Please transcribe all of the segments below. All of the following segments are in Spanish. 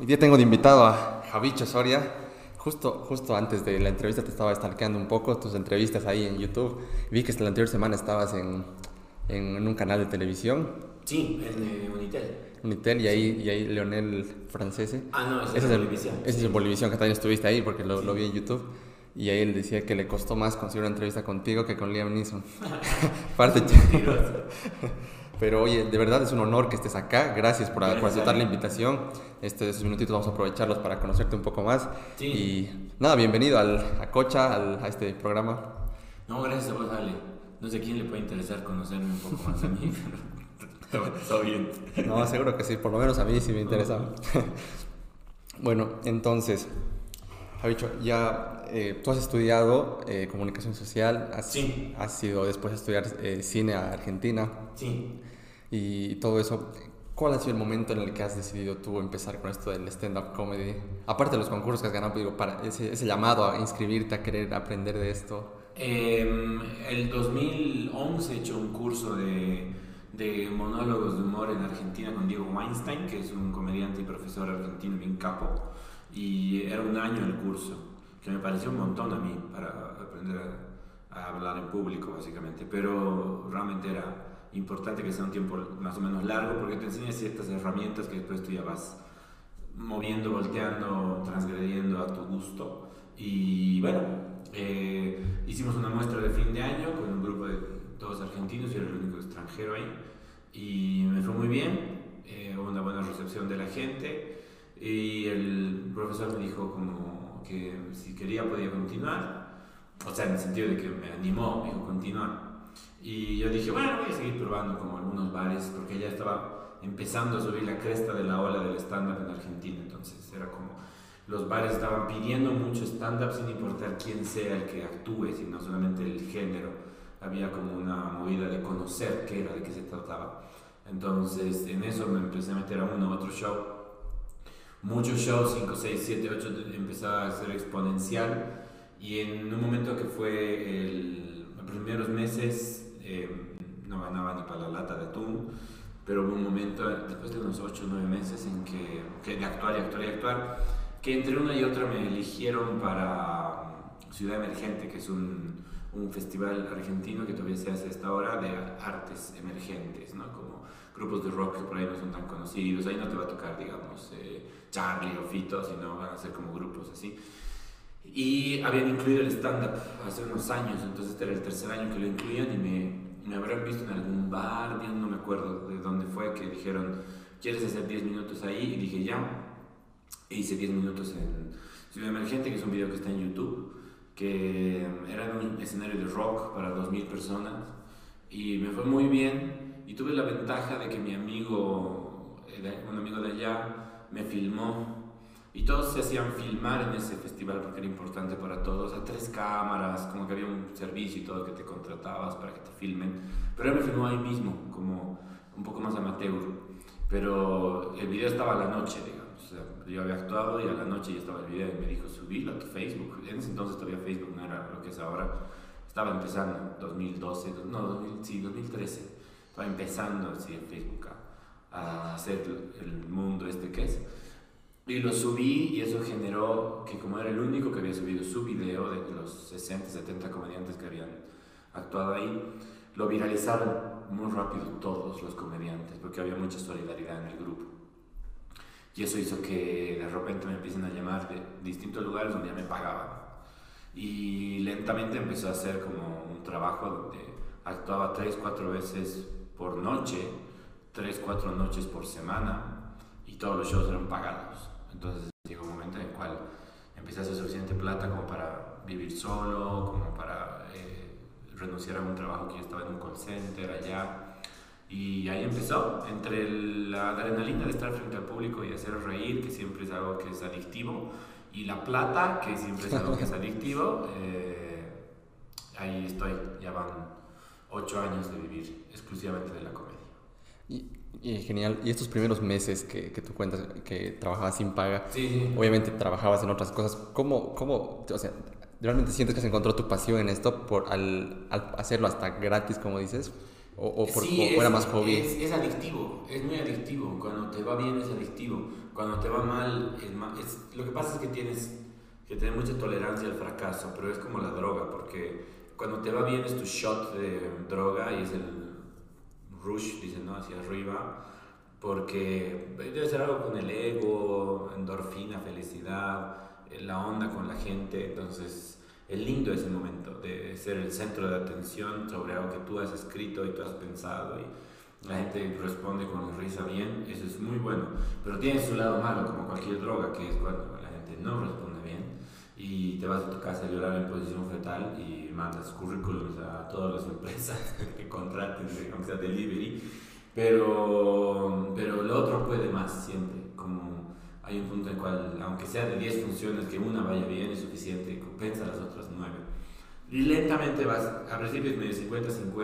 Hoy día tengo de invitado a Javicho Soria. Justo, justo antes de la entrevista te estaba stalkeando un poco tus entrevistas ahí en YouTube. Vi que la anterior semana estabas en, en, un canal de televisión. Sí, en Unitel. Unitel y ahí, y ahí Leonel Francese. Ah, no, ese, es el Bolivisión. Ese es el Bolivisión que también estuviste ahí porque lo, lo vi en YouTube. Y ahí él decía que le costó más conseguir una entrevista contigo que con Liam Neeson. Parte Pero oye, de verdad es un honor que estés acá. Gracias por, aceptar la invitación. Este, estos minutitos vamos a aprovecharlos para conocerte un poco más. Y nada, bienvenido al, a Cocha, al, a este programa. No, gracias a vos, Ale. No sé quién le puede interesar conocerme un poco más a mí, pero está bien. No, seguro que sí, por lo menos a mí sí me interesa. bueno, entonces, Javicho, ya eh, tú has estudiado eh, comunicación social, has, sí. has ido después a estudiar eh, cine a Argentina. Sí y todo eso. ¿Cuál ha sido el momento en el que has decidido tú empezar con esto del stand-up comedy? Aparte de los concursos que has ganado, digo, para ese, ese llamado a inscribirte, a querer aprender de esto. Eh, el 2011 he hecho un curso de, de, monólogos de humor en Argentina con Diego Weinstein, que es un comediante y profesor argentino bien capo. Y era un año el curso, que me pareció un montón a mí para aprender a, a hablar en público, básicamente. Pero realmente era importante que sea un tiempo más o menos largo porque te enseña ciertas herramientas que después tú ya vas moviendo, volteando, transgrediendo a tu gusto. Y bueno, eh, hicimos una muestra de fin de año con un grupo de todos argentinos, yo era el único extranjero ahí, y me fue muy bien, eh, hubo una buena recepción de la gente, y el profesor me dijo como que si quería podía continuar, o sea, en el sentido de que me animó, me dijo continuar. Y yo dije, bueno, voy a seguir probando como algunos bares, porque ya estaba empezando a subir la cresta de la ola del stand-up en Argentina. Entonces era como, los bares estaban pidiendo mucho stand-up sin importar quién sea el que actúe, sino solamente el género. Había como una movida de conocer qué era, de qué se trataba. Entonces en eso me empecé a meter a uno u otro show. Muchos shows, 5, 6, 7, 8, empezaba a ser exponencial. Y en un momento que fue los primeros meses eh, no ganaba ni para la lata de atún, pero hubo un momento, después de unos 8 o 9 meses, en que, que, de actuar y actuar y actuar, que entre una y otra me eligieron para Ciudad Emergente, que es un, un festival argentino que todavía se hace hasta ahora de artes emergentes, ¿no? como grupos de rock que por ahí no son tan conocidos, ahí no te va a tocar, digamos, eh, Charlie o Fito, sino van a ser como grupos así. Y habían incluido el stand-up hace unos años, entonces este era el tercer año que lo incluían y me, me habrán visto en algún bar, no me acuerdo de dónde fue, que dijeron, ¿quieres hacer 10 minutos ahí? Y dije, ya. E hice 10 minutos en Ciudad Emergente, que es un video que está en YouTube, que era un escenario de rock para 2.000 personas y me fue muy bien y tuve la ventaja de que mi amigo, un amigo de allá, me filmó y todos se hacían filmar en ese festival porque era importante para todos, a tres cámaras, como que había un servicio y todo que te contratabas para que te filmen. Pero él me filmó ahí mismo, como un poco más amateur. Pero el video estaba a la noche, digamos. O sea, yo había actuado y a la noche ya estaba el video y me dijo, subilo a tu Facebook. En ese entonces todavía Facebook no era lo que es ahora. Estaba empezando, 2012, no, 2000, sí, 2013. Estaba empezando así en Facebook a, a hacer el mundo este que es. Y lo subí y eso generó que como era el único que había subido su video de los 60, 70 comediantes que habían actuado ahí, lo viralizaron muy rápido todos los comediantes porque había mucha solidaridad en el grupo. Y eso hizo que de repente me empiecen a llamar de distintos lugares donde ya me pagaban. Y lentamente empezó a hacer como un trabajo donde actuaba 3, 4 veces por noche, 3, 4 noches por semana y todos los shows eran pagados. Entonces llegó un momento en el cual empecé a hacer suficiente plata como para vivir solo, como para eh, renunciar a un trabajo que yo estaba en un call center allá. Y ahí empezó, entre la adrenalina de estar frente al público y hacer reír, que siempre es algo que es adictivo, y la plata, que siempre es algo que es adictivo, eh, ahí estoy, ya van ocho años de vivir exclusivamente de la comedia. Y y genial. Y estos primeros meses que, que tú cuentas que trabajabas sin paga, sí, obviamente trabajabas en otras cosas. ¿Cómo, cómo, o sea, realmente sientes que se encontró tu pasión en esto por al, al hacerlo hasta gratis, como dices? ¿O, por, Sí, o es- era más hobby? Es, es adictivo, es muy adictivo. Cuando te va bien es adictivo. Cuando te va mal. Es, lo que pasa es que tienes que tener mucha tolerancia al fracaso, pero es como la droga, porque cuando te va bien es tu shot de droga y es el rush, dicen, ¿no? Hacia arriba, porque debe ser algo con el ego, endorfina, felicidad, eh, la onda con la gente, entonces es lindo ese momento de ser el centro de atención sobre algo que tú has escrito y tú has pensado y la gente responde con risa bien, eso es muy bueno, pero tiene su lado malo como cualquier droga, que es cuando la gente no responde y te vas a tu casa a llorar en posición fetal y mandas currículums a todas las empresas que contraten, aunque sea delivery, pero, pero el otro puede más siempre, como hay un punto en el cual, aunque sea de 10 funciones, que una vaya bien es suficiente compensa las otras 9. Y lentamente vas, a principio es medio 50-50,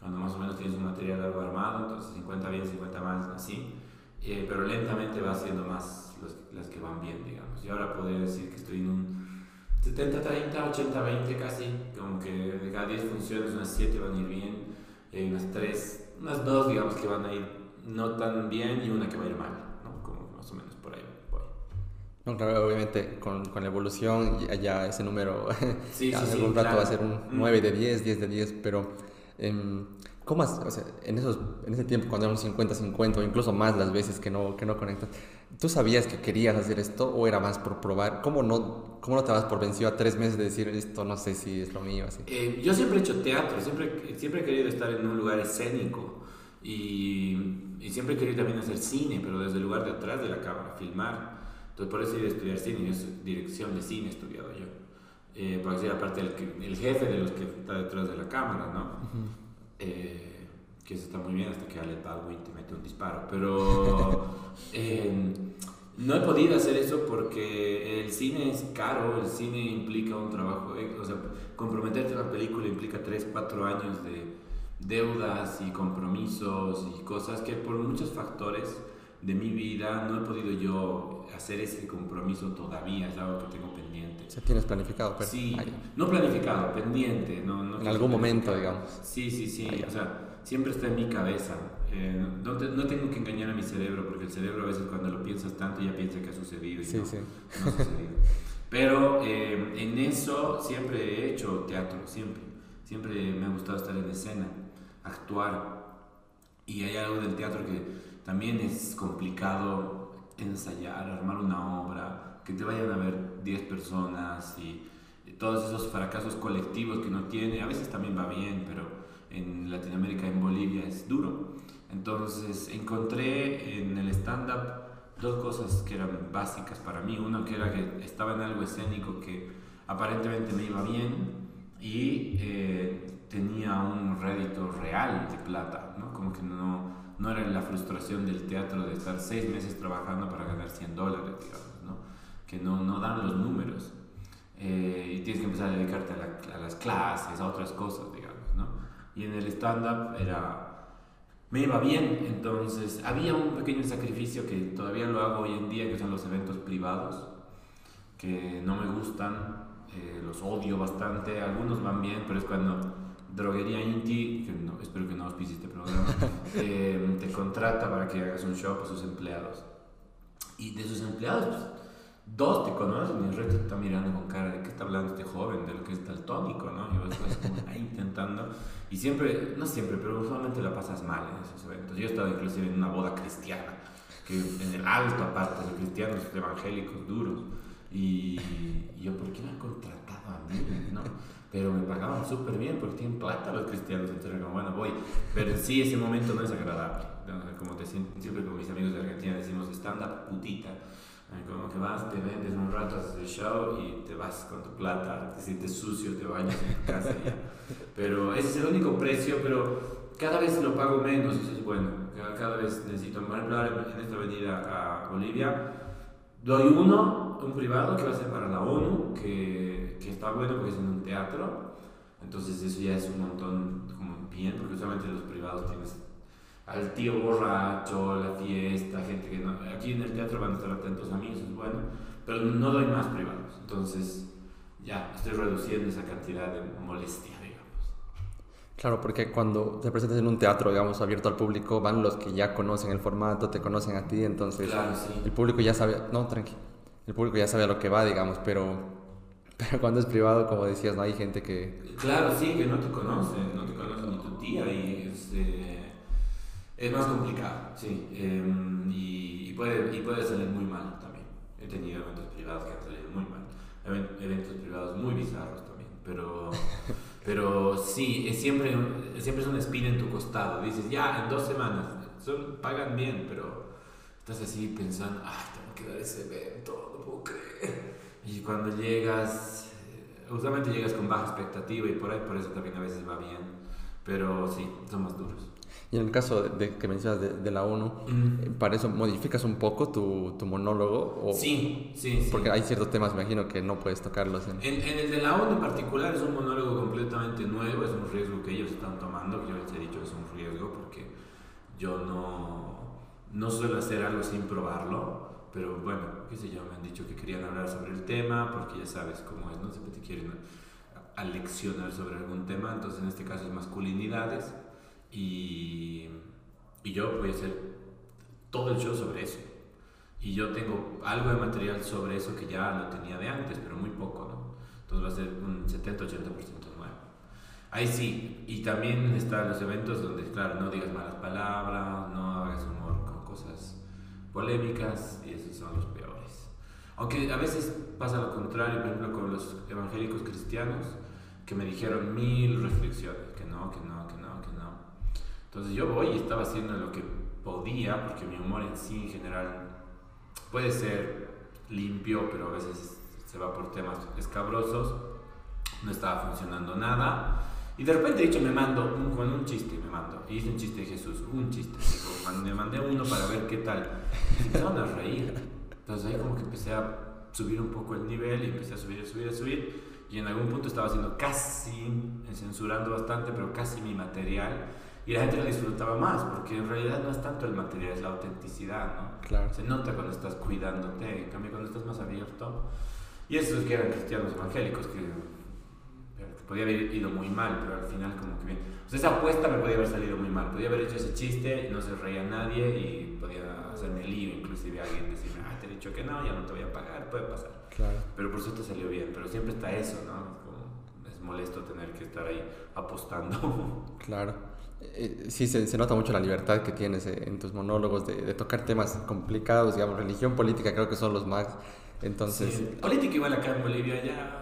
cuando más o menos tienes un material algo armado, entonces 50 bien, 50 mal, así, Eh, pero lentamente va haciendo más los- las que van bien, digamos. Y ahora podría decir que estoy en un 70-30, 80-20 casi, como que de cada 10 funciones unas 7 van a ir bien, hay unas 3, unas 2 digamos que van a ir no tan bien y una que va a ir mal, ¿no? Como más o menos por ahí voy. No, claro, obviamente con, con la evolución ya, ya ese número Sí, sí, sí, algún rato claro. va a ser un Mm. 9 de 10, 10 de 10, pero em, ¿cómo has- o sea, en, esos, en ese tiempo cuando un 50-50 o incluso más las veces que no, que no conectas, ¿tú sabías que querías hacer esto o era más por probar? ¿Cómo no, cómo no te vas por vencido a tres meses de decir esto no sé si es lo mío? Así? Eh, yo siempre he hecho teatro, siempre, siempre he querido estar en un lugar escénico y, y siempre he querido también hacer cine, pero desde el lugar de atrás de la cámara, filmar. Entonces por eso he ido a estudiar cine, yo dirección de cine he estudiado yo. Eh, porque soy aparte el, el jefe de los que está detrás de la cámara, ¿no? Eh, que eso está muy bien hasta que Alec Baldwin te mete un disparo, pero eh, no he podido hacer eso porque el cine es caro, el cine implica un trabajo, o sea, comprometerte a una película implica 3, 4 años de deudas y compromisos y cosas que por muchos factores de mi vida no he podido yo hacer ese compromiso todavía, es algo que tengo pendiente. O sea, tienes planificado, pero Sí, Ay, no planificado, pendiente. No, no en algún momento, digamos. Sí, sí, sí. Ya. O sea, siempre está en mi cabeza. Eh, no, te- no tengo que engañar a mi cerebro porque el cerebro a veces cuando lo piensas tanto ya piensa que ha sucedido y Sí, no, sí. no ha sucedido. Pero eh, en eso siempre he hecho teatro, siempre. Siempre me ha gustado estar en escena, actuar. Y hay algo del teatro que también es complicado ensayar, armar una obra, que te vayan a ver 10 personas y, y todos esos fracasos colectivos que uno tiene. A veces también va bien, pero en Latinoamérica, en Bolivia, es duro. Entonces encontré en el stand-up dos cosas que eran básicas para mí. Uno que era que estaba en algo escénico que aparentemente me iba bien y eh, tenía un rédito real de plata, ¿no? Como que no, no era la frustración del teatro de estar seis meses trabajando para ganar 100 dólares, digamos, ¿no? Que no, no dan los números. Eh, y tienes que empezar a dedicarte a, la- a las clases, a otras cosas, digamos, ¿no? Y en el stand-up era... Me iba bien, entonces había un pequeño sacrificio que todavía lo hago hoy en día, que son los eventos privados, que no me gustan, eh, los odio bastante, algunos van bien, pero es cuando Droguería Inti, que no, espero que no auspicie este programa, eh, te contrata para que hagas un show para sus empleados. Y de sus empleados, pues, dos te conocen y el resto te está mirando con cara de qué está hablando este joven, de lo que es daltónico, ¿no? Y vos estás como ahí intentando. Y siempre, no siempre, pero usualmente la pasas mal en esos eventos. Yo he estado inclusive en una boda cristiana, que en el alto aparte, de cristianos evangélicos duros. Y, y yo, ¿por qué me han contratado a mí? ¿no? Pero me pagaban súper bien porque tienen plata los cristianos. Entonces, como, bueno, voy. Pero sí, ese momento no es agradable. Como te, siempre con mis amigos de Argentina decimos stand-up putita. Eh, Como que vas, te vendes un rato, haces el show y te vas con tu plata, te sientes sucio, te bañas en tu casa ya. Pero ese es el único precio, pero cada vez lo pago menos, eso es bueno. Cada, vez necesito, por ejemplo, en esta venida a Bolivia, doy uno, un privado que va a ser para la ONU, que, que está bueno porque es en un teatro. Entonces eso ya es un montón como bien, porque usualmente en los privados tienes al tío borracho, la fiesta, gente que no... Aquí en el teatro van a estar atentos a mí, eso es bueno, pero no doy más privados. Entonces ya estoy reduciendo esa cantidad de molestia, digamos. Claro, porque cuando te presentas en un teatro, digamos, abierto al público, van los que ya conocen el formato, te conocen a ti, entonces el público ya sabe, no, tranqui, el público ya sabe a lo que va, digamos, pero, pero cuando es privado, como decías, no hay gente que... Claro, sí, que no te conoce, no te conoce ni tu tía y es, eh, es más complicado, sí, em, y, puede, y puede salir muy mal también. He tenido eventos privados que han salido muy mal, eventos privados muy bizarros también, pero... Pero sí, es siempre, siempre es una espina en tu costado. Dices, ya, en dos semanas, son, pagan bien, pero estás así pensando, ay, tengo que dar ese evento, no puedo creer. Y cuando llegas, eh, usualmente llegas con baja expectativa y por ahí, por eso también a veces va bien. Pero sí, son más duros. Y en el caso de, que mencionas de, de la ONU, eh, ¿para eso modificas un poco tu, tu monólogo? O, sí, sí, Porque hay ciertos temas, me imagino, que no puedes tocarlos. En... En, el de la ONU en particular es un monólogo completamente nuevo, es un riesgo que ellos están tomando, que yo les he dicho es un riesgo porque yo no, no suelo hacer algo sin probarlo. Pero bueno, qué sé yo, me han dicho que querían hablar sobre el tema, porque ya sabes cómo es, ¿no? Siempre te quieren aleccionar sobre algún tema, entonces en este caso es masculinidades y, y yo voy a hacer todo el show sobre eso. Y yo tengo algo de material sobre eso que ya lo tenía de antes, pero muy poco, ¿no? Entonces va a ser un 70-80% nuevo. Ahí sí, y también están los eventos donde, claro, no digas malas palabras, no hagas humor con cosas polémicas, y esos son los peores. Aunque a veces pasa lo contrario, por ejemplo, con los evangélicos cristianos, que me dijeron mil reflexiones, que no, que no, que no, que no. Entonces yo voy y estaba haciendo lo que podía, porque mi humor en sí en general puede ser limpio, pero a veces se va por temas escabrosos, no estaba funcionando nada. Y de repente, dicho, me mando un, con un chiste, me mando. Y hice un chiste de Jesús, un chiste. me mandé uno para ver qué tal. Y empezaron a reír. Entonces ahí como que empecé a subir un poco el nivel y empecé a subir, a subir, a subir y en algún punto estaba haciendo casi, censurando bastante, pero casi mi material. Y la gente lo disfrutaba más, porque en realidad no es tanto el material, es la autenticidad, ¿no? Claro. Se nota cuando estás cuidándote, en cambio cuando estás más abierto. Y esos que eran cristianos evangélicos, que, podía haber ido muy mal, pero al final como que bien. O sea, esa apuesta me podía haber salido muy mal. Podía haber hecho ese chiste no se reía nadie y podía hacerme lío, inclusive alguien decirme, ah, te he dicho que no, ya no te voy a pagar, puede pasar. Pero por suerte salió bien, pero siempre está eso, ¿no? Es molesto tener que estar ahí apostando. Claro. Eh, sí, se, se, nota mucho la libertad que tienes eh, en tus monólogos de, de, tocar temas complicados, digamos, religión, política, creo que son los más. Entonces. Política igual acá en Bolivia ya.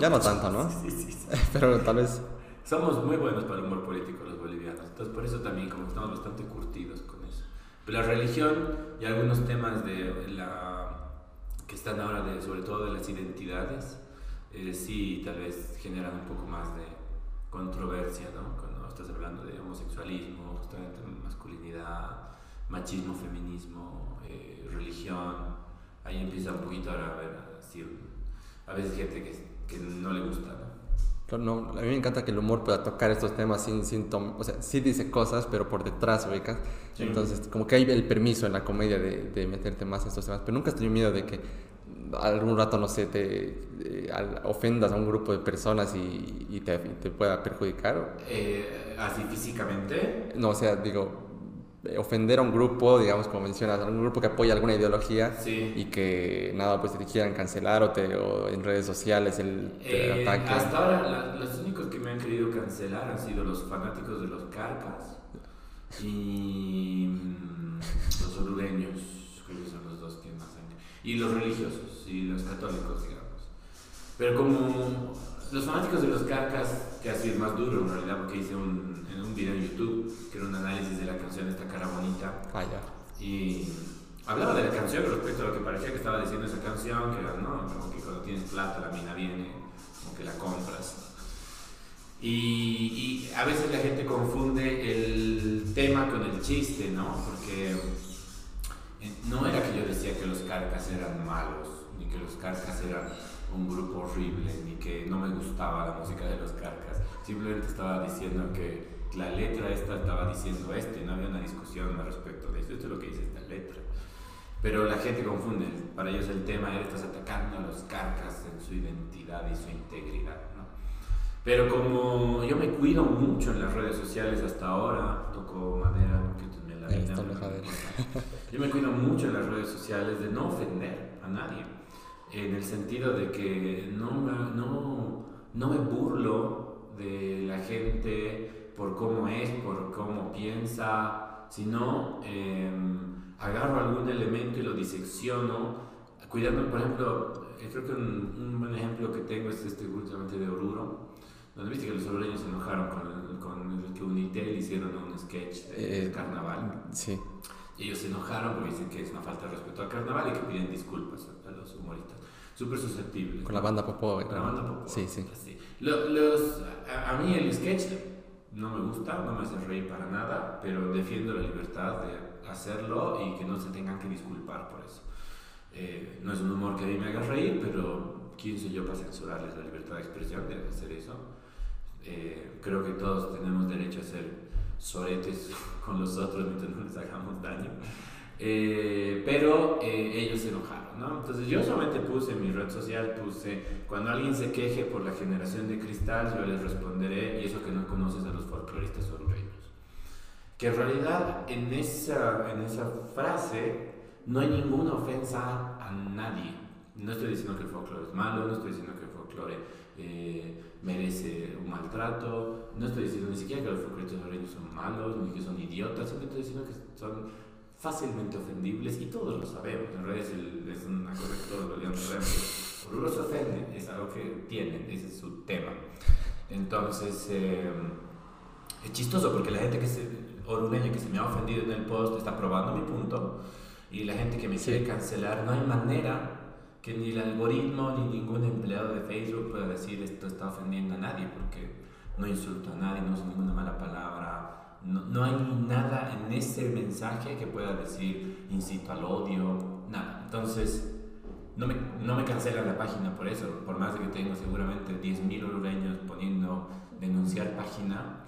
Ya no tanto, ¿no? Sí, sí, sí. Pero tal vez. Somos muy buenos para el humor político los bolivianos, entonces por eso también, como estamos bastante curtidos con eso. Pero la religión y algunos temas de la que están ahora, de, sobre todo de las identidades, eh, sí tal vez generan un poco más de controversia, ¿no? Cuando estás hablando de homosexualismo, justamente masculinidad, machismo, feminismo, eh, religión, ahí empieza un poquito a haber a veces gente que, que no le gusta, ¿no? No, a mí me encanta que el humor pueda tocar estos temas sin, sin o sea, sí dice cosas, pero por detrás, ubicas. Entonces, como que hay el permiso en la comedia de, de, meterte más en estos temas, pero nunca has tenido miedo de que algún rato, no sé, te eh, ofendas a un grupo de personas y, y te, te, pueda perjudicar. Eh, ¿Así físicamente? No, o sea, digo, ofender a un grupo, digamos, como mencionas, a un grupo que apoya alguna ideología y que nada, pues te quieran cancelar o, te, o en redes sociales el, eh, ataque. Hasta ahora, los únicos que me han querido cancelar han sido los fanáticos de los carcas y mm, los orureños, que son los dos que más han. Y los religiosos y los católicos, digamos. Pero como los fanáticos de los carcas, que ha sido más duro en realidad, porque hice un, en un video en YouTube, que era un análisis de la canción Esta cara bonita. Ah, ya. Y hablaba de la canción respecto a lo que parecía que estaba diciendo esa canción, que era, ¿no? Como que cuando tienes plata la mina viene, como que la compras. Y, y, a veces la gente confunde el tema con el chiste, ¿no? Porque eh, no era que yo decía que los carcas eran malos, ni que los carcas eran un grupo horrible, ni que no me gustaba la música de los carcas. Simplemente estaba diciendo que la letra esta estaba diciendo este, no había una discusión al respecto de esto, esto es lo que dice esta letra. Pero la gente confunde, para ellos el tema era estás atacando a los carcas en su identidad y su integridad. ¿no? Pero como yo me cuido mucho en las redes sociales hasta ahora, toco madera, porque me la vida, Yo me cuido mucho en las redes sociales de no ofender a nadie, en el sentido de que no, no, no me burlo de la gente por cómo es, por cómo piensa, sino em, agarro algún elemento y lo disecciono, cuidando, por ejemplo, eh, creo que un, un buen ejemplo que tengo es este justamente de Oruro ¿No viste que los obreños se enojaron con, con el que Unitel hicieron un sketch de eh, carnaval? Sí. Y ellos se enojaron porque dicen que es una falta de respeto al carnaval y que piden disculpas a los humoristas. Súper susceptibles. Con la banda Popó. Con la banda Popó. Sí, sí. Los, a, mí el sketch no me gusta, no me hace reír para nada, pero defiendo la libertad de hacerlo y que no se tengan que disculpar por eso. Eh, no es un humor que a mí me haga reír, pero ¿quién soy yo para censurarles la libertad de expresión de hacer eso? Eh, creo que todos tenemos derecho a ser soretes con los otros mientras no les hagamos daño. Eh, pero eh, ellos se enojaron, ¿no? Entonces yo solamente puse en mi red social, puse, cuando alguien se queje por la generación de cristal, yo les responderé, y eso que no conoces a los folcloristas hondureños. Que en realidad en esa, en esa frase no hay ninguna ofensa a nadie. No estoy diciendo que el folclore es malo, no estoy diciendo que el folclore merece un maltrato. No estoy diciendo ni siquiera que los folcloristas son malos, ni que son idiotas, simplemente estoy diciendo que son fácilmente ofendibles y todos lo sabemos. En realidad es, una cosa que todos lo sabemos. Oruro se ofende, es algo que tienen, ese es su tema. Entonces, eh, es chistoso porque la gente que se, orureña que se me ha ofendido en el post está probando mi punto y la gente que me quiere cancelar, no hay manera que ni el algoritmo ni ningún empleado de Facebook pueda decir esto está ofendiendo a nadie, porque no insulto a nadie, no uso ninguna mala palabra, no, no, hay nada en ese mensaje que pueda decir incito al odio, nada. Entonces, no me, no me cancelan la página por eso, por más de que tengo seguramente 10.000 orureños poniendo denunciar página,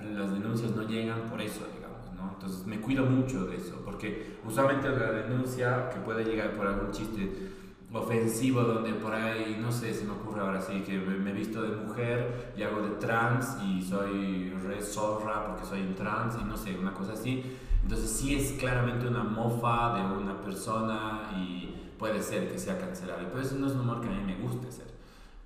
las denuncias no llegan por eso, digamos, ¿no? Entonces me cuido mucho de eso, porque usualmente la denuncia que puede llegar por algún chiste ofensivo donde por ahí, no sé, se me ocurre ahora sí, que me, he visto de mujer y hago de trans y soy re zorra porque soy un trans y no sé, una cosa así. Entonces sí es claramente una mofa de una persona y puede ser que sea cancelable, pero eso no es un humor que a mí me guste hacer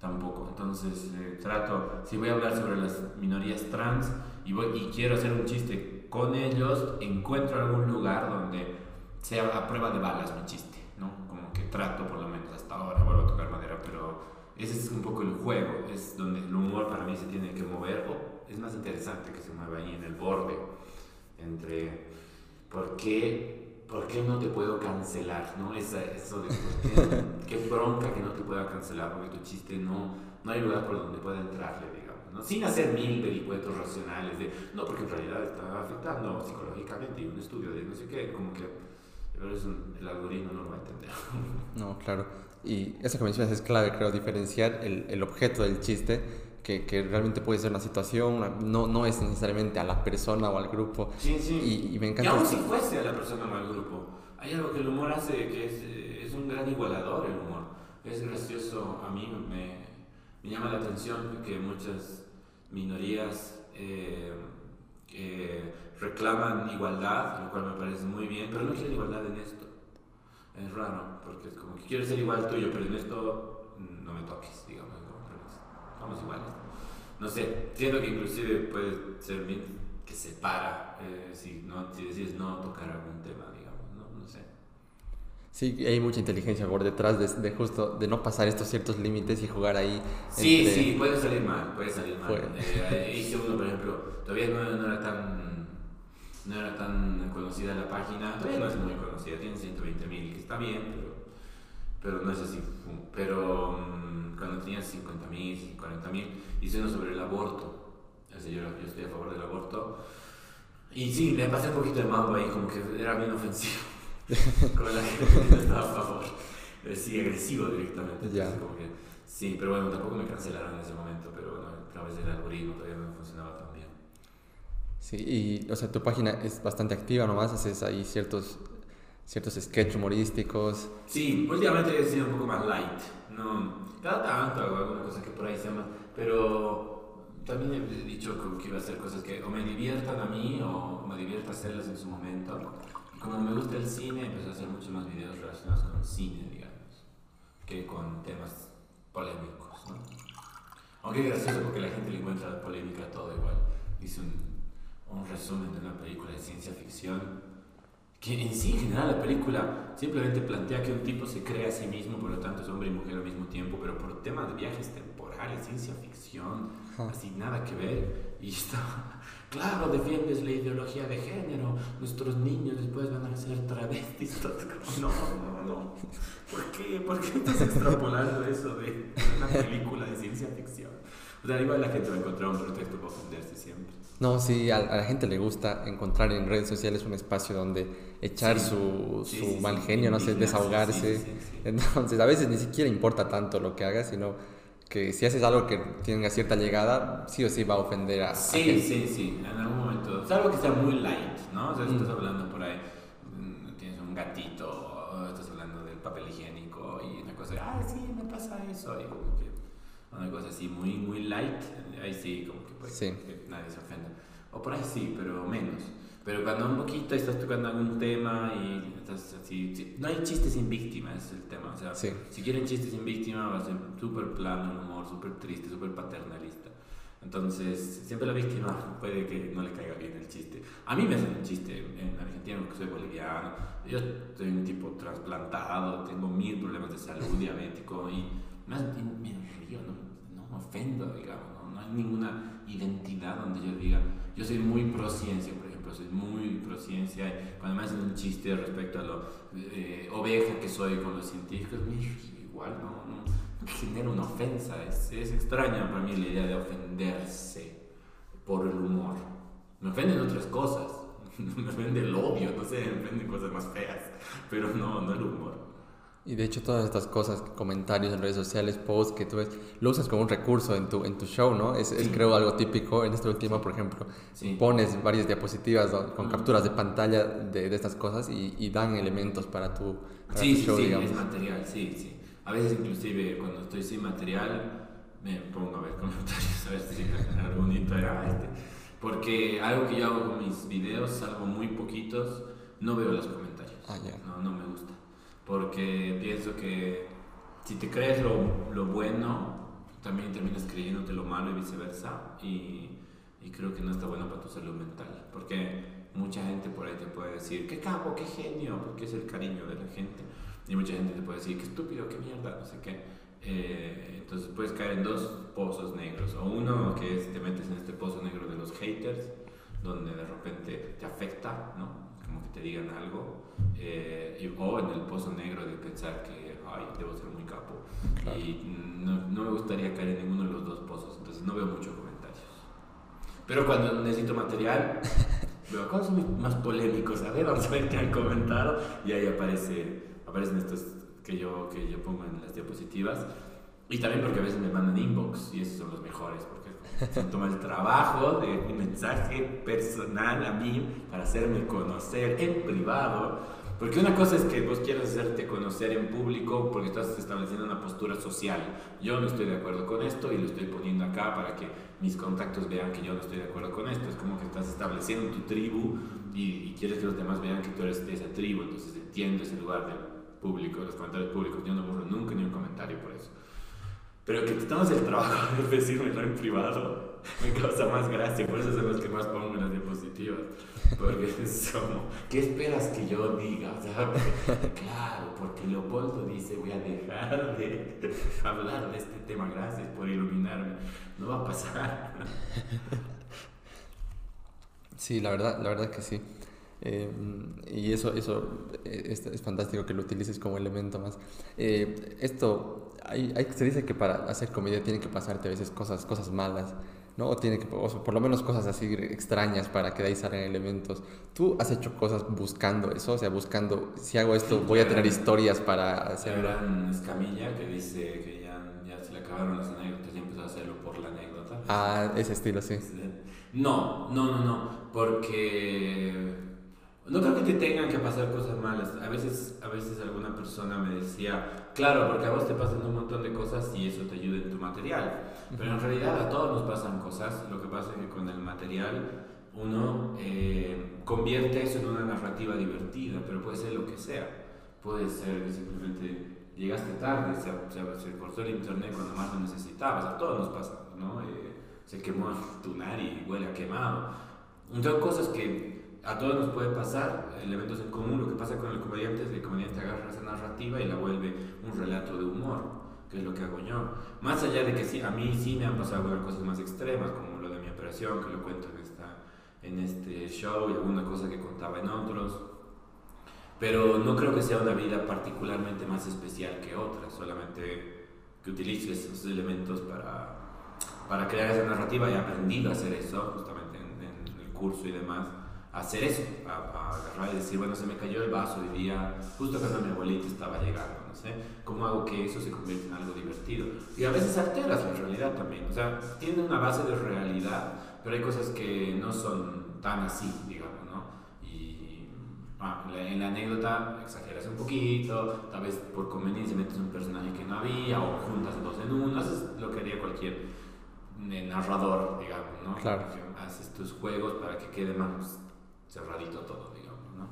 tampoco. Entonces eh, trato, si voy a hablar sobre las minorías trans y, voy, y quiero hacer un chiste con ellos, encuentro algún lugar donde sea a prueba de balas mi chiste, trato por lo ahora vuelvo a tocar madera, pero ese es un poco el juego, es donde el humor para mí se tiene que mover, o es más interesante que se mueva ahí en el borde, entre por qué, por qué no te puedo cancelar, ¿no? Esa, eso de qué, bronca que no te pueda cancelar, porque tu chiste no, no hay lugar por donde pueda entrarle, digamos, ¿no? Sin hacer mil vericuetos racionales de, no, porque en realidad está afectando psicológicamente y un estudio de no sé qué, como que pero eso el algoritmo no lo va a entender. No, claro. Y eso que mencionas es clave, creo, diferenciar el, el objeto del chiste, que, que, realmente puede ser una situación, no, no es necesariamente a la persona o al grupo. Sí, sí. Y, y me encanta. Y aún si fuese a la persona o al grupo, hay algo que el humor hace que es, eh, es un gran igualador, el humor. Es gracioso, a mí me, me llama la atención que muchas minorías eh, reclaman igualdad, lo cual me parece muy bien, pero no quieren igualdad en esto. Es raro, porque es como que quiero ser igual tuyo, pero en esto no me toques, digamos, somos iguales. No sé, siento que inclusive puede ser bien que separa eh, si, no, si decides no tocar algún tema, digamos, no, no sé. Sí, hay mucha inteligencia por detrás de, de, justo de no pasar estos ciertos límites y jugar ahí. Sí, sí, puede salir mal, puede salir mal. Eh, hice uno, por ejemplo, todavía no, no era tan no era tan conocida la página, todavía no es muy conocida, tiene 120 mil, que está bien, pero, pero no es así. Pero um, cuando tenía 50 mil, 40 mil, hice uno sobre el aborto. O yo, yo, estoy a favor del aborto. Y sí, le pasé un poquito de mambo ahí, como que era bien ofensivo. como la gente estaba a favor. Sí, agresivo directamente. Ya. Como que, sí, pero bueno, tampoco me cancelaron en ese momento, pero bueno, a través del algoritmo todavía no funcionaba tan. Sí, y o sea, tu página es bastante activa nomás, haces ahí ciertos, ciertos sketches humorísticos. Sí, últimamente he sido un poco más light, no, cada tanto hago alguna cosa que por ahí se llama, pero también he dicho que a hacer cosas que o me diviertan a mí o me divierta hacerlas en su momento. Y como me gusta el cine, empecé a hacer muchos más videos relacionados con cine, digamos, que con temas polémicos, ¿no? Aunque es gracioso porque la gente le encuentra polémica a todo igual. Hice un, un resumen de una película de ciencia ficción que en sí, en general, la película simplemente plantea que un tipo se crea a sí mismo, por lo tanto es hombre y mujer al mismo tiempo, pero por temas de viajes temporales, ciencia ficción, así nada que ver. Y está, claro, defiendes la ideología de género, nuestros niños después van a ser travestis. No, no, no. ¿Por qué? ¿Por qué estás extrapolando eso de una película de ciencia ficción? O sea, igual la gente va a encontrar un pretexto para ofenderse siempre. No, sí, a, la gente le gusta encontrar en redes sociales un espacio donde echar su, su mal genio, no sé, desahogarse. Entonces, a veces ni siquiera importa tanto lo que hagas, sino que si haces algo que tenga cierta llegada, sí o sí va a ofender a, sí, gente. Sí, sí, en algún momento. Salvo que sea muy light, ¿no? O sea, si estás mm. hablando por ahí, mm, tienes un gatito, estás hablando del papel higiénico y una cosa, ah, sí, me pasa eso, y una cosa así muy, muy light, ahí sí, como que, pues, que nadie se ofenda. O por ahí sí, pero menos. Pero cuando un poquito estás tocando algún tema y estás así, no hay chistes sin víctima, es el tema. O sea, si quieren chistes sin víctima va a ser súper plano, un humor súper triste, súper paternalista. Entonces, siempre la víctima puede que no le caiga bien el chiste. A mí me hacen un chiste en Argentina porque soy boliviano. Yo soy un tipo trasplantado, tengo mil problemas de salud, diabético y más me río, no, no ofendo, digamos. ¿no? no hay ninguna identidad donde yo diga, yo soy muy pro ciencia, por ejemplo, soy muy pro ciencia. Cuando me hacen un chiste respecto a lo eh, oveja que soy con los científicos, igual no, no genera una ofensa. Es, es extraña para mí la idea de ofenderse por el humor. Me ofenden otras cosas. me ofende el odio, no sé, me ofenden cosas más feas, pero no, no el humor. Y de hecho todas estas cosas, comentarios en redes sociales, posts que tú ves, lo usas como un recurso en tu, en tu show, ¿no? Es, es creo algo típico. En este último, por ejemplo, pones varias diapositivas con capturas de pantalla de, de estas cosas y, y, dan elementos para tu, sí, show, sí, digamos. es material, sí, sí. A veces inclusive cuando estoy sin material me pongo a ver comentarios, a ver si algún este. Porque algo que yo hago con mis videos, salvo muy poquitos, no veo los comentarios. Ah, no, no me gusta porque pienso que si te crees lo, lo bueno, también terminas creyéndote lo malo y viceversa, y, y, creo que no está bueno para tu salud mental, porque mucha gente por ahí te puede decir, qué capo, qué genio, porque es el cariño de la gente, y mucha gente te puede decir, qué estúpido, qué mierda, no sé qué. Eh, entonces puedes caer en dos pozos negros, o uno que es te metes en este pozo negro de los haters, donde de repente te afecta, ¿no? Como que te digan algo, eh, o en el pozo negro de pensar que, ay, debo ser muy capo. Y no, no, me gustaría caer en ninguno de los dos pozos, entonces no veo muchos comentarios. Pero cuando necesito material, veo cosas más polémicos, a ver, vamos a ver qué han comentado, y ahí aparece, aparecen estos que yo, que yo pongo en las diapositivas. Y también porque a veces me mandan inbox y esos son los mejores, se toma el trabajo de un mensaje personal a mí para hacerme conocer en privado. Porque una cosa es que vos quieras hacerte conocer en público porque estás estableciendo una postura social. Yo no estoy de acuerdo con esto y lo estoy poniendo acá para que mis contactos vean que yo no estoy de acuerdo con esto. Es como que estás estableciendo tu tribu y, quieres que los demás vean que tú eres de esa tribu. Entonces entiendo ese lugar del público, los comentarios públicos. Yo no borro nunca ni un comentario por eso. Pero que te el trabajo de decirme en privado me causa más gracia, por eso son los que más pongo en las diapositivas. Porque es ¿qué esperas que yo diga? claro, porque Leopoldo dice, voy a dejar de hablar de este tema, gracias por iluminarme. No va a pasar. Sí, la verdad, la verdad que sí. Eh, y eso, eso eh, es, es, fantástico que lo utilices como elemento más. Eh, esto, hay, hay, se dice que para hacer comedia tiene que pasarte a veces cosas, cosas malas, ¿no? O tiene que, o por lo menos cosas así extrañas para que de ahí salgan elementos. ¿Tú has hecho cosas buscando eso? O sea, buscando, si hago esto, voy a tener historias para hacerlo. Era Escamilla que dice que ya, ya se le acabaron las anécdotas y empezó a hacerlo por la anécdota. Ah, ese estilo, sí. No, no, no, no, porque no creo que te tengan que pasar cosas malas. A veces, a veces alguna persona me decía, claro, porque a vos te pasan un montón de cosas y eso te ayuda en tu material. Pero en realidad a todos nos pasan cosas. Lo que pasa es que con el material uno eh, convierte eso en una narrativa divertida, pero puede ser lo que sea. Puede ser que simplemente llegaste tarde, se, se, cortó el internet cuando más lo necesitabas. A todos nos pasa, ¿no? Eh, se quemó tu nariz y huele a quemado. Entonces, cosas que a todos nos puede pasar, elementos en común, lo que pasa con el comediante es que el comediante agarra esa narrativa y la vuelve un relato de humor, que es lo que hago yo. Más allá de que sí, a mí sí me han pasado cosas más extremas, como lo de mi operación, que lo cuento en, esta, en este show y alguna cosa que contaba en otros, pero no creo que sea una vida particularmente más especial que otra, solamente que utilizo esos elementos para, para crear esa narrativa. Y aprendido a hacer eso justamente en el curso y demás hacer eso, a, agarrar y decir, bueno, se me cayó el vaso hoy día, justo cuando mi abuelita estaba llegando, no sé, ¿cómo hago que eso se convierta en algo divertido? Y a veces alteras la realidad también, o sea, tiene una base de realidad, pero hay cosas que no son tan así, digamos, ¿no? Y ah, en la anécdota exageras un poquito, tal vez por conveniencia metes un personaje que no había, o juntas dos en uno, haces lo que haría cualquier eh, narrador, digamos, ¿no? Claro. Haces tus juegos para que quede más cerradito todo, digamos, ¿no?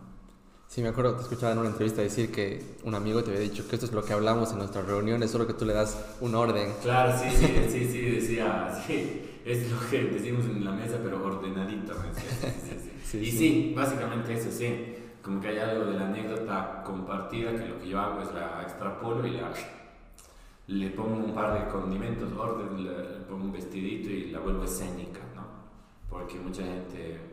Sí, me acuerdo, te escuchaba en una entrevista decir que un amigo te había dicho que esto es lo que hablamos en nuestras reuniones, solo que tú le das un orden. Claro, sí, sí, sí, sí, decía, sí, es lo que decimos en la mesa, pero ordenadito, sí, y sí, básicamente eso, sí, como que hay algo de la anécdota compartida que lo que yo hago es la extrapolo y la le pongo un par de condimentos, orden, le, pongo un vestidito y la vuelvo escénica, ¿no? Porque mucha gente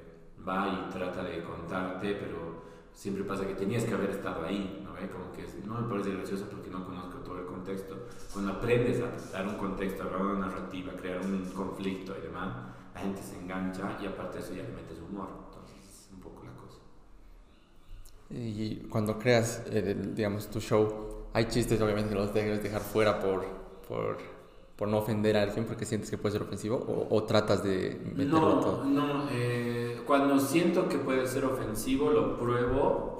va y trata de contarte, pero siempre pasa que tenías que haber estado ahí, ¿no? Como que no me parece gracioso porque no conozco todo el contexto. Cuando aprendes a dar un contexto, a hablar una narrativa, crear un conflicto y demás, la gente se engancha y aparte de eso ya le metes humor. Entonces, es un poco la cosa. Y cuando creas, digamos, tu show, hay chistes obviamente que los debes dejar fuera por, por por no ofender a alguien porque sientes que puede ser ofensivo o, tratas de meterlo no, todo? No, eh, cuando siento que puede ser ofensivo lo pruebo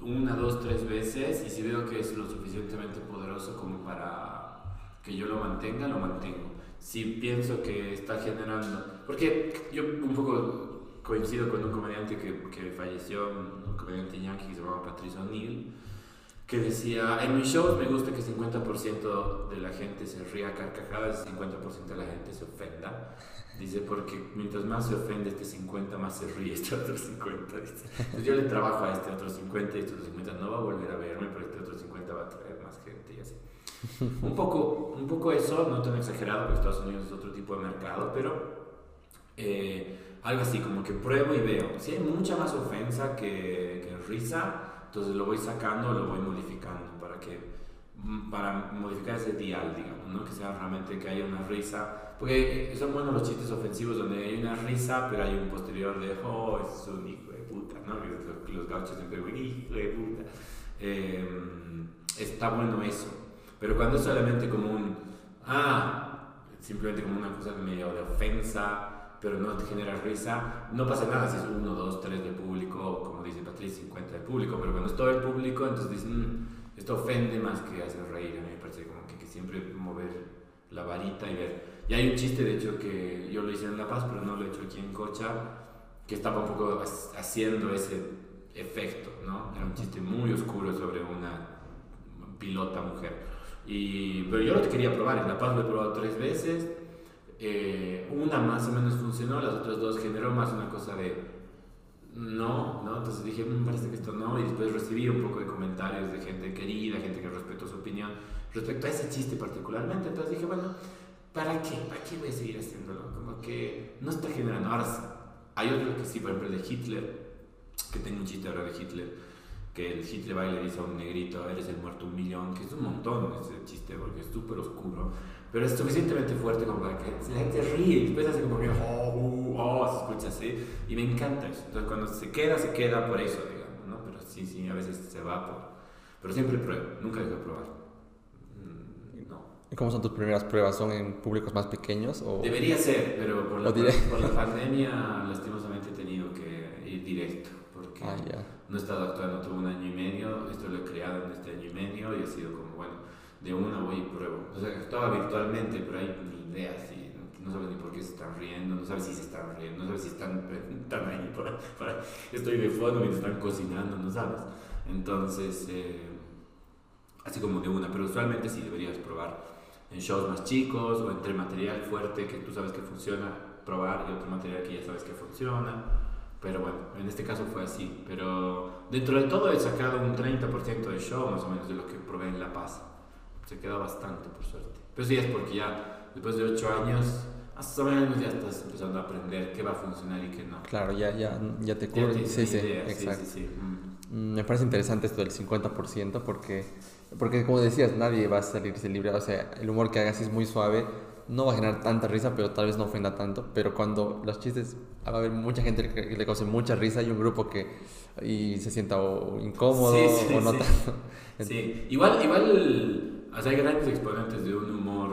una, dos, tres veces y si veo que es lo suficientemente poderoso como para que yo lo mantenga, lo mantengo. Si pienso que está generando... Porque yo un poco coincido con un comediante que, que falleció, un comediante yankee que se llamaba Patricio O'Neill, que decía, en mis shows me gusta que 50% de la gente se ría carcajadas y 50% de la gente se ofenda. Dice, porque mientras más se ofende este 50, más se ríe este otro 50. Dice. Entonces yo le trabajo a este otro 50 y este otro 50 no va a volver a verme, pero este otro 50 va a traer más gente y así. Un poco, un poco eso, no tan exagerado, porque Estados Unidos es otro tipo de mercado, pero eh, algo así, como que pruebo y veo. Si hay mucha más ofensa que, que risa, entonces lo voy sacando, lo voy modificando para que mm, para modificar ese dial, digamos, ¿no? Que sea realmente que haya una risa, porque son buenos los chistes ofensivos donde hay una risa, pero hay un posterior de, oh, es un hijo de puta, ¿no? Los, gauchos siempre dicen, hijo de puta. Em, está bueno eso, pero cuando es solamente como un, ah, simplemente como una cosa medio de ofensa, pero no te genera risa, no pasa nada si es uno, dos, tres del público, como dice Patricia, 50 del público, pero cuando es todo el público, entonces dicen, mm, esto ofende más que hacer reír, a mí me parece como que, que, siempre mover la varita y ver. Y hay un chiste, de hecho, que yo lo hice en La Paz, pero no lo he hecho aquí en Cocha, que estaba un poco haciendo ese efecto, ¿no? Era un chiste muy oscuro sobre una pilota mujer. Y, pero yo lo quería probar, en La Paz lo he probado tres veces, eh, una más o menos funcionó, las otras dos generó más una cosa de no, ¿no? Entonces dije, me parece que esto no, y después recibí un poco de comentarios de gente querida, gente que respetó su opinión respecto a ese chiste particularmente, entonces dije, bueno, ¿para qué? ¿Para qué voy a seguir haciéndolo? Como que no está generando. Ahora, hay otro que sí, por ejemplo, el de Hitler, que tengo un chiste ahora de Hitler, que el Hitler va y le dice a un negrito, eres el muerto un millón, que es un montón ese chiste porque es súper oscuro pero es suficientemente fuerte como para que la gente ríe y después hace como que, oh, uh, oh, se escucha así, y me encanta eso. Entonces cuando se queda, se queda por eso, digamos, ¿no? Pero sí, sí, a veces se va por... Pero siempre pruebo, nunca dejo de probar. Mm, no. ¿Y cómo son tus primeras pruebas? ¿Son en públicos más pequeños? O... Debería ser, pero por la, por, la pandemia lastimosamente he tenido que ir directo, porque... Ah, ya no he estado actuando todo un año y medio, esto lo he creado en este año y medio y ha sido como, de una voy y pruebo. O sea, actuaba virtualmente, pero hay ni idea, así, no, sabes ni por qué se están riendo, no sabes si se están riendo, no sabes si están, están ahí, para, para, estoy de fondo mientras están cocinando, no sabes. Entonces, eh, así como de una, pero usualmente sí deberías probar en shows más chicos o entre material fuerte que tú sabes que funciona, probar y otro material que ya sabes que funciona. Pero bueno, en este caso fue así. Pero dentro de todo he sacado un 30% de show más o menos de lo que probé en La Paz. Se quedó bastante, por suerte. Pero sí es porque ya después de 8 años, más o menos ya estás empezando a aprender qué va a funcionar y qué no. Claro, ya, ya, ya te cubre. Sí, sí, exacto. Sí, sí, mm. Me parece interesante esto del 50% porque, porque, como decías, nadie va a salirse libre. O sea, el humor que hagas es muy suave no va a generar tanta risa, pero tal vez no ofenda tanto. Pero cuando los chistes, va a haber mucha gente que le cause mucha risa y un grupo que y se sienta o incómodo o no tanto. Sí, igual, igual hay grandes exponentes de un humor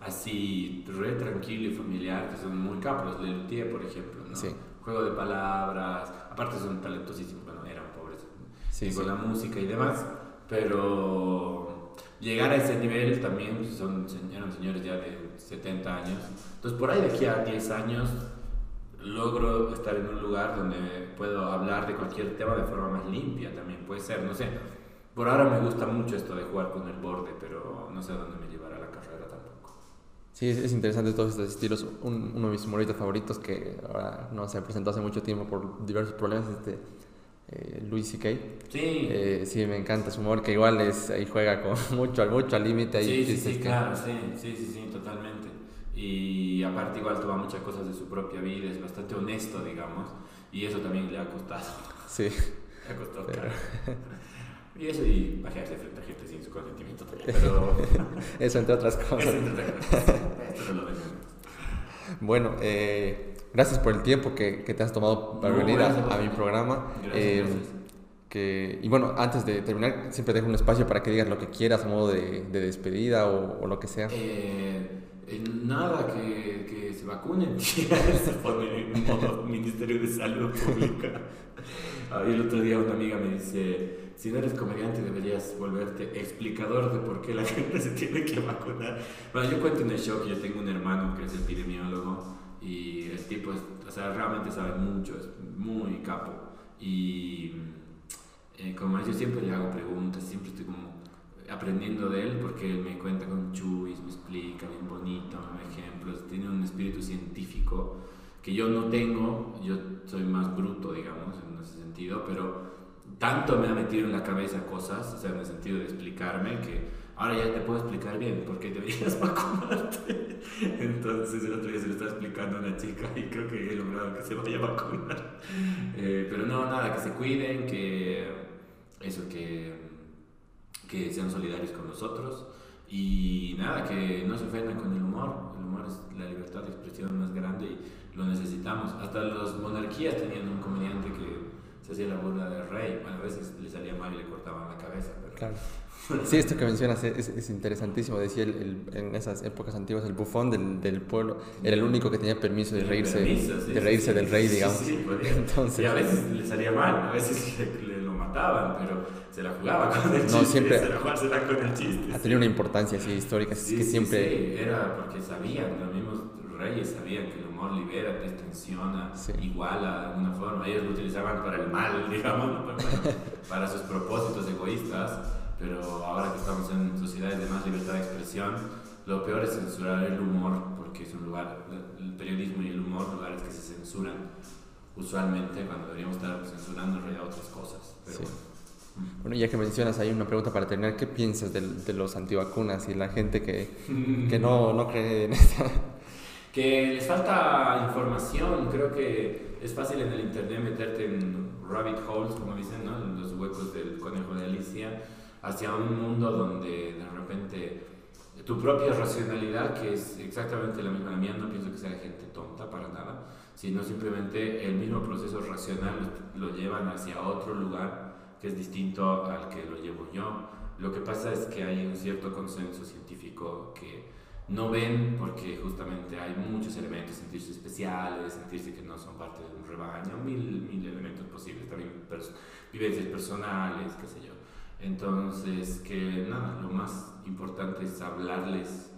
así, re tranquilo y familiar, que son muy capos, Lelutier, por ejemplo, ¿no? Juego de palabras, aparte son talentosísimos, bueno, eran pobres, sí, con la música y demás, pero llegar a ese nivel también pues, son, eran señores ya de 70 años. Entonces, por ahí de aquí a 10 años logro estar en un lugar donde puedo hablar de cualquier tema de forma más limpia también, puede ser, no sé. Por ahora me gusta mucho esto de jugar con el borde, pero no sé a dónde me llevará la carrera tampoco. Sí, es, interesante todos estos estilos. uno de mis humoristas favoritos que ahora no se presentó hace mucho tiempo por diversos problemas, este eh, Louis C.K. Sí. Eh, sí, me encanta su humor, que igual es, ahí juega con mucho, mucho al límite. Sí, sí, sí, claro, sí, sí, sí, sí, totalmente. Y aparte igual toma muchas cosas de su propia vida, es bastante honesto, digamos, y eso también le ha costado. Sí. Le ha costado, claro. Y eso y bajarse frente a gente sin su consentimiento pero... eso entre otras cosas. Eso entre otras cosas. Esto no lo Bueno, eh gracias por el tiempo que, que te has tomado para venir a, mi programa. Eh, que, y bueno, antes de terminar, siempre dejo un espacio para que digas lo que quieras a modo de, de despedida o, o, lo que sea. Eh, nada, que, que, se vacunen, se pone en modo Ministerio de Salud Pública. el otro día una amiga me dice, si no eres comediante deberías volverte explicador de por qué la gente se tiene que vacunar. Bueno, yo cuento en el show que yo tengo un hermano que es epidemiólogo y el tipo, o sea, realmente sabe mucho, es muy capo. Y eh, como yo siempre le hago preguntas, siempre estoy como aprendiendo de él porque él me cuenta con chuis, me explica bien bonito, me da ejemplos, tiene un espíritu científico que yo no tengo, yo soy más bruto, digamos, en ese sentido, pero tanto me ha metido en la cabeza cosas, o sea, en el sentido de explicarme, que ahora ya te puedo explicar bien por qué deberías vacunarte. Entonces el otro día se lo estaba explicando a una chica y creo que he logrado que se vaya a vacunar. Eh, pero no, nada, que se cuiden, que eso, que, que sean solidarios con nosotros y nada, que no se ofendan con el humor. El humor es la libertad de expresión más grande y lo necesitamos. Hasta las monarquías tenían un comediante que se hacía la burla del rey. Bueno, a veces le salía mal y le cortaban la cabeza. Pero claro. Sí, esto que mencionas es, es interesantísimo. Decía, el, en esas épocas antiguas, el bufón del, del, pueblo era el único que tenía permiso de reírse, de reírse del rey, digamos. Entonces, y a veces le salía mal, a veces le, lo mataban, pero se la jugaba con el chiste. siempre se la con el chiste. Ha tenido una importancia así, histórica, que siempre... Sí, era porque sabían, los mismos reyes sabían que el humor libera, distensiona, iguala de alguna forma. Ellos lo utilizaban para el mal, digamos, para sus propósitos egoístas pero ahora que estamos en sociedades de más libertad de expresión, lo peor es censurar el humor, porque es un lugar, el periodismo y el humor, lugares que se censuran usualmente cuando deberíamos estar censurando en realidad otras cosas. Pero bueno. ya que mencionas hay una pregunta para terminar, ¿qué piensas de, de los antivacunas y la gente que, que no, no cree en esta? Que les falta información, creo que es fácil en el internet meterte en rabbit holes, como dicen, ¿no? en los huecos del conejo de Alicia hacia un mundo donde de repente tu propia racionalidad, que es exactamente la misma la mía, no pienso que sea gente tonta para nada, sino simplemente el mismo proceso racional lo llevan hacia otro lugar que es distinto al que lo llevo yo. Lo que pasa es que hay un cierto consenso científico que no ven porque justamente hay muchos elementos, sentirse especiales, sentirse que no son parte de un rebaño, mil, mil elementos posibles, también vivencias personales, qué sé yo. Entonces, que nada, lo más importante es hablarles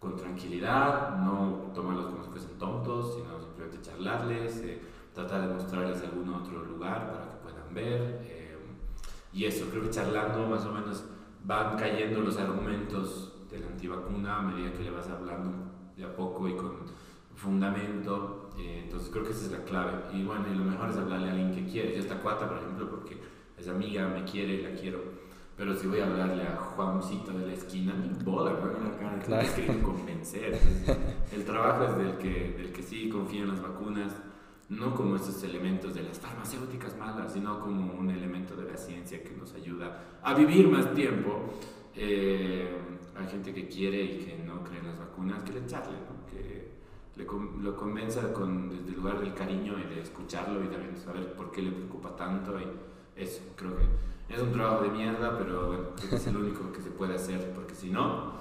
con tranquilidad, no tomarlos como si fuesen tontos, sino simplemente charlarles, eh, tratar de mostrarles algún otro lugar para que puedan ver. Eh, y eso, creo que charlando más o menos van cayendo los argumentos de la antivacuna a medida que le vas hablando de a poco y con fundamento. Eh, entonces creo que esa es la clave. Y bueno, y lo mejor es hablarle a alguien que quiere. Yo esta cuata, por ejemplo, porque es amiga, me quiere, la quiero. Pero si voy a hablarle a Juancito de la esquina, mi bola, cara, claro. que convencer. El trabajo es del que, del que sí confía en las vacunas, no como esos elementos de las farmacéuticas malas, sino como un elemento de la ciencia que nos ayuda a vivir más tiempo. Eh, hay gente que quiere y que no cree en las vacunas, que le charle, que le, lo convenza con, desde el lugar del cariño y de escucharlo y también saber por qué le preocupa tanto. Y eso, creo que es un trabajo de mierda, pero bueno, es el único que se puede hacer, porque si no,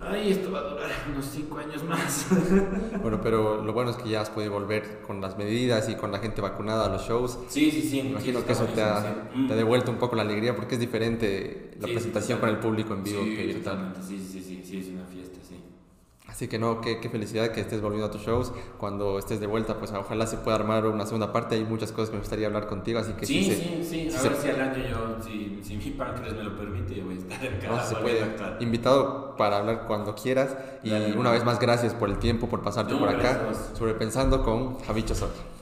Ay, esto va a durar unos 5 años más. bueno, pero lo bueno es que ya has podido volver con las medidas y con la gente vacunada a los shows. Sí, sí, sí. imagino que eso te ha, te ha, devuelto un poco la alegría porque es diferente la presentación con el público en vivo que virtual. Sí, sí, sí, sí, es una fiesta, sí. Así que no, qué, qué, felicidad que estés volviendo a tus shows. Cuando estés de vuelta, pues ojalá se pueda armar una segunda parte. Hay muchas cosas que me gustaría hablar contigo, así que sí. Sí, sí, A ver si al año yo, si, si, mi páncreas me lo permite, voy a estar acá. No, se puede. Invitado para hablar cuando quieras. Y una vez más, gracias por el tiempo, por pasarte por acá. Sobrepensando con Javicho Soto.